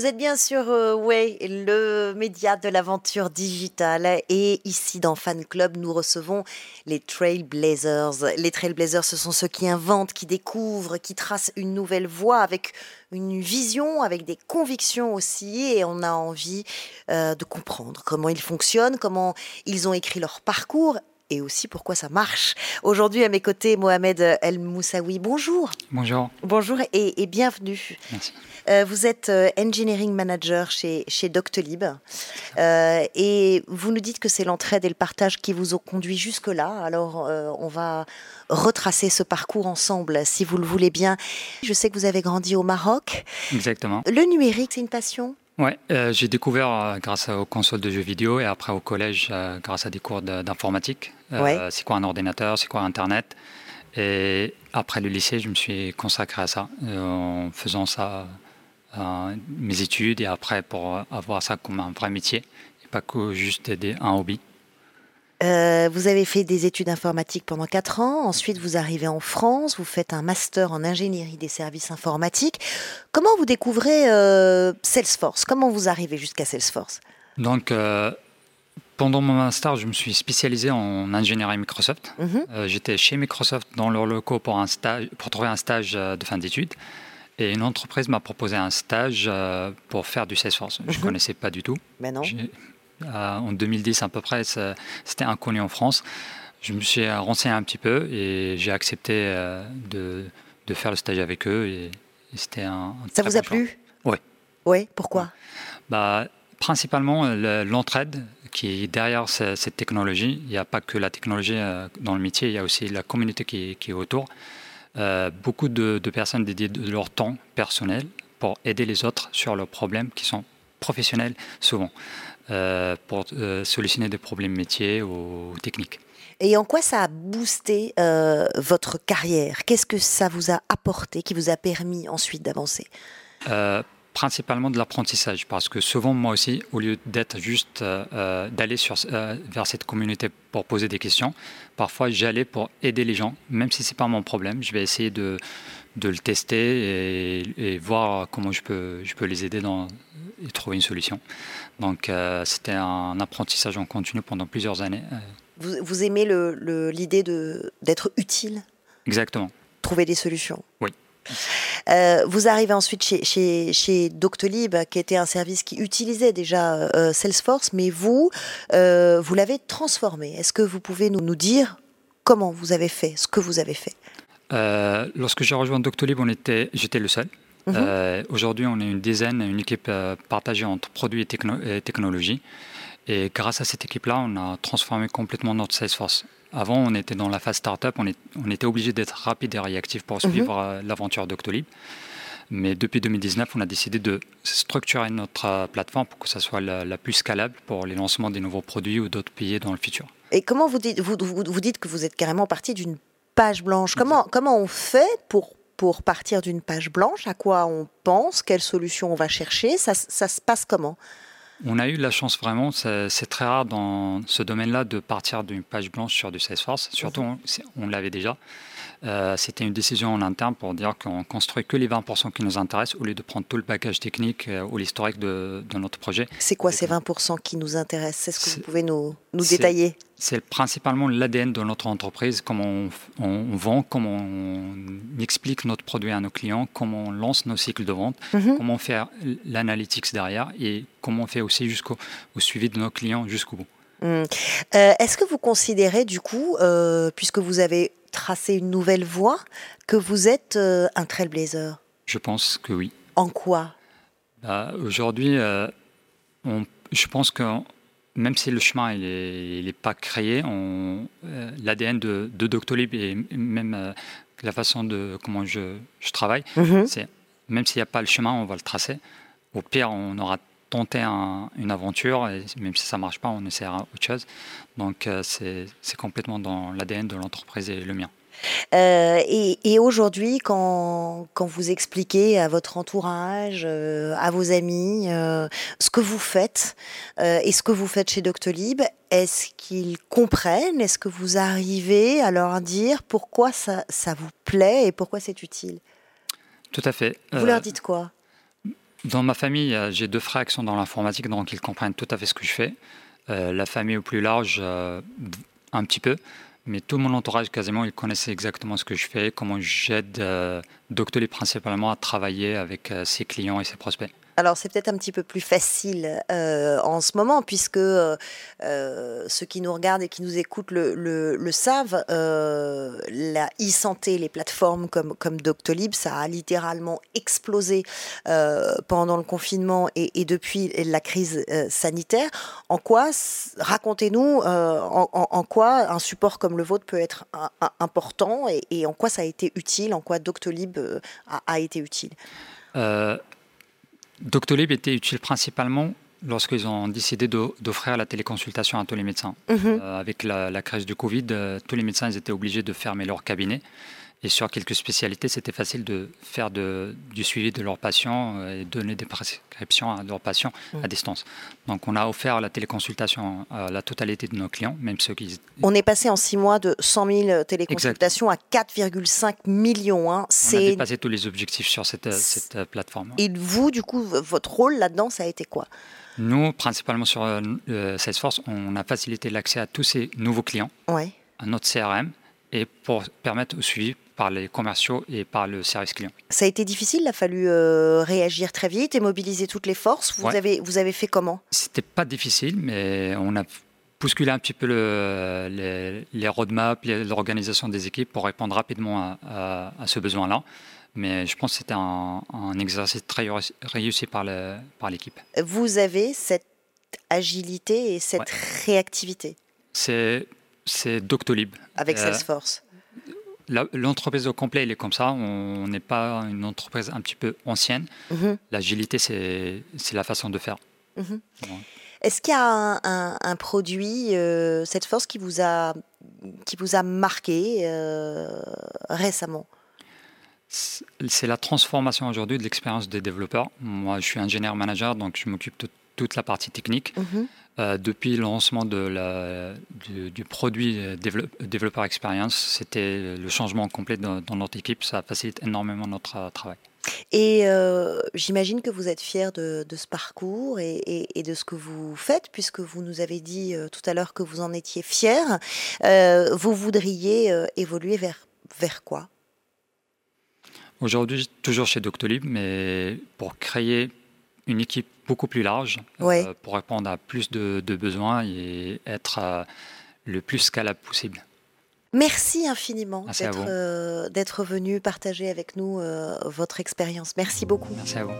Vous êtes bien sur euh, Way, le média de l'aventure digitale. Et ici, dans Fan Club, nous recevons les Trailblazers. Les Trailblazers, ce sont ceux qui inventent, qui découvrent, qui tracent une nouvelle voie avec une vision, avec des convictions aussi. Et on a envie euh, de comprendre comment ils fonctionnent, comment ils ont écrit leur parcours et aussi pourquoi ça marche. Aujourd'hui, à mes côtés, Mohamed El Moussaoui. Bonjour. Bonjour. Bonjour et, bienvenue. Merci. Euh, vous êtes euh, engineering manager chez, chez Doctolib euh, et vous nous dites que c'est l'entraide et le partage qui vous ont conduit jusque-là. Alors, on va retracer ce parcours ensemble, si vous le voulez bien. Je sais que vous avez grandi au Maroc. Exactement. Le numérique, c'est une passion? Ouais, j'ai découvert grâce aux consoles de jeux vidéo et après au collège grâce à des cours d'informatique. C'est quoi un ordinateur, c'est quoi Internet? Et après le lycée, je me suis consacré à ça en faisant ça euh, mes études et après pour avoir ça comme un vrai métier et pas que juste des, un hobby. Euh, vous avez fait des études informatiques pendant 4 ans, ensuite vous arrivez en France, vous faites un master en ingénierie des services informatiques. Comment vous découvrez euh, Salesforce? Comment vous arrivez jusqu'à Salesforce? Donc, pendant mon master, je me suis spécialisé en ingénierie Microsoft. Mhm. J'étais chez Microsoft dans leurs locaux pour, un stage, pour trouver un stage de fin d'études. Et une entreprise m'a proposé un stage euh, pour faire du Salesforce. Je ne mhm. connaissais pas du tout. Mais non. Euh, en 2010 à peu près, c'était inconnu en France. Je me suis renseigné un petit peu et j'ai accepté euh, de, de, faire le stage avec eux. Et, c'était un, Ça vous a plu? Oui. Oui, pourquoi? Bah, Principalement l'entraide qui est derrière cette technologie. Il n'y a pas que la technologie dans le métier, il y a aussi la communauté qui, qui est autour. Euh, beaucoup de, personnes dédient de leur temps personnel pour aider les autres sur leurs problèmes qui sont professionnels souvent, euh, pour euh, solutionner des problèmes métiers ou techniques. Et en quoi ça a boosté votre carrière? Qu'est-ce que ça vous a apporté, qui vous a permis ensuite d'avancer? Principalement de l'apprentissage, parce que souvent, moi aussi, au lieu d'être juste euh, euh, d'aller euh, vers cette communauté pour poser des questions, parfois j'allais pour aider les gens, même si ce n'est pas mon problème, je vais essayer de, de le tester et, voir comment je peux, je peux les aider dans, et trouver une solution. Donc c'était un apprentissage en continu pendant plusieurs années. Vous, vous aimez l'idée le, d'être utile? Exactement. Trouver des solutions? Oui. Euh, vous arrivez ensuite chez, chez, Doctolib, qui était un service qui utilisait déjà euh, Salesforce, mais vous, euh, vous l'avez transformé. Est-ce que vous pouvez nous, nous, dire comment vous avez fait, ce que vous avez fait? Lorsque j'ai rejoint Doctolib, j'étais le seul. Mhm. Aujourd'hui, on est une dizaine, une équipe partagée entre produits et, et technologie. Et grâce à cette équipe-là, on a transformé complètement notre Salesforce. Avant, on était dans la phase startup, on, on était obligé d'être rapide et réactif pour mhm. suivre euh, l'aventure d'Octolib. Mais depuis 2019, on a décidé de structurer notre euh, plateforme pour que ça soit la, plus scalable pour les lancements des nouveaux produits ou d'autres pays dans le futur. Et comment vous dites, vous, vous, dites que vous êtes carrément parti d'une page blanche comment, comment on fait pour, pour partir d'une page blanche À quoi on pense Quelle solution on va chercher ça, ça se passe comment? On a eu la chance vraiment, c'est très rare dans ce domaine-là de partir d'une page blanche sur du Salesforce. Surtout, mhm. on, l'avait déjà. Euh, c'était une décision en interne pour dire qu'on construit que les 20% qui nous intéressent au lieu de prendre tout le package technique euh, ou l'historique de, notre projet. C'est quoi ces 20% qui nous intéressent? Est-ce que vous pouvez nous, nous détailler? C'est principalement l'ADN de notre entreprise, comment on, vend, comment on explique notre produit à nos clients, comment on lance nos cycles de vente, mhm. comment faire l'analytics derrière et comment on fait aussi jusqu'au suivi de nos clients jusqu'au bout. Hmm. Euh, est-ce que vous considérez du coup, puisque vous avez tracer une nouvelle voie, que vous êtes euh, un trailblazer? Je pense que oui. En quoi? Bah, Aujourd'hui, euh, je pense que même si le chemin n'est pas créé, euh, l'ADN de, de, Doctolib et même la façon de comment je, travaille, mhm. c'est même s'il n'y a pas le chemin, on va le tracer. Au pire, on aura tenté une aventure, et même si ça ne marche pas, on essaiera autre chose. Donc euh, c'est complètement dans l'ADN de l'entreprise et le mien. Euh, et, aujourd'hui, quand, quand, vous expliquez à votre entourage, euh, à vos amis, ce que vous faites et ce que vous faites chez Doctolib, est-ce qu'ils comprennent? Est-ce que vous arrivez à leur dire pourquoi ça, ça vous plaît et pourquoi c'est utile? Tout à fait. Vous leur dites quoi? Dans ma famille, j'ai deux frères qui sont dans l'informatique, donc ils comprennent tout à fait ce que je fais. la famille au plus large, un petit peu. Mais tout mon entourage, quasiment, ils connaissaient exactement ce que je fais, comment j'aide Doctolib principalement à travailler avec ses clients et ses prospects. Alors c'est peut-être un petit peu plus facile euh, en ce moment puisque euh, euh, ceux qui nous regardent et qui nous écoutent le, savent, la e-santé, les plateformes comme Doctolib, ça a littéralement explosé pendant le confinement et, depuis la crise sanitaire. En quoi, racontez-nous, en, quoi un support comme le vôtre peut être important et, en quoi ça a été utile, en quoi Doctolib a, a été utile Doctolib était utile principalement lorsqu'ils ont décidé d'offrir la téléconsultation à tous les médecins. Mhm. Euh, avec la, crise du Covid, euh, tous les médecins étaient obligés de fermer leur cabinet. Et sur quelques spécialités, c'était facile de faire du suivi de leurs patients euh, et donner des prescriptions à leurs patients à mm. distance. Donc, on a offert la téléconsultation à la totalité de nos clients, même ceux qui. On est passé en six mois de 100 000 téléconsultations à 4,5 millions. Hein. On a dépassé tous les objectifs sur cette, cette euh, plateforme. Et vous, du coup, votre rôle là-dedans, ça a été quoi? Nous, principalement sur euh, Salesforce, on a facilité l'accès à tous ces nouveaux clients, ouais. à notre CRM, et pour permettre au suivi par les commerciaux et par le service client. Ça a été difficile, il a fallu euh, réagir très vite et mobiliser toutes les forces. Vous, avez, vous avez fait comment? C'était pas difficile, mais on a bousculé un petit peu le, les, les roadmaps, l'organisation des équipes pour répondre rapidement à, ce besoin-là. Mais je pense que c'était un, exercice très réussi par l'équipe. Par vous avez cette agilité et cette réactivité? C'est Doctolib. Avec euh, Salesforce L'entreprise au complet, elle est comme ça. On n'est pas une entreprise un petit peu ancienne. Mhm. L'agilité, c'est la façon de faire. Mhm. Est-ce qu'il y a un, produit, euh, cette force, qui vous a, qui vous a marqué euh, récemment? C'est la transformation aujourd'hui de l'expérience des développeurs. Moi, je suis ingénieur manager, donc je m'occupe de toute la partie technique. Mhm. Euh, depuis le lancement de la, du, produit Développeur Experience, c'était le changement complet dans, notre équipe. Ça facilite énormément notre euh, travail. Et euh, j'imagine que vous êtes fier de, ce parcours et, de ce que vous faites, puisque vous nous avez dit tout à l'heure que vous en étiez fier. vous voudriez évoluer vers, vers quoi? Aujourd'hui, toujours chez Doctolib, mais pour créer une équipe beaucoup plus large euh, pour répondre à plus de, besoins et être euh, le plus scalable possible. Merci infiniment euh, d'être venu partager avec nous votre expérience. Merci beaucoup. Merci à vous.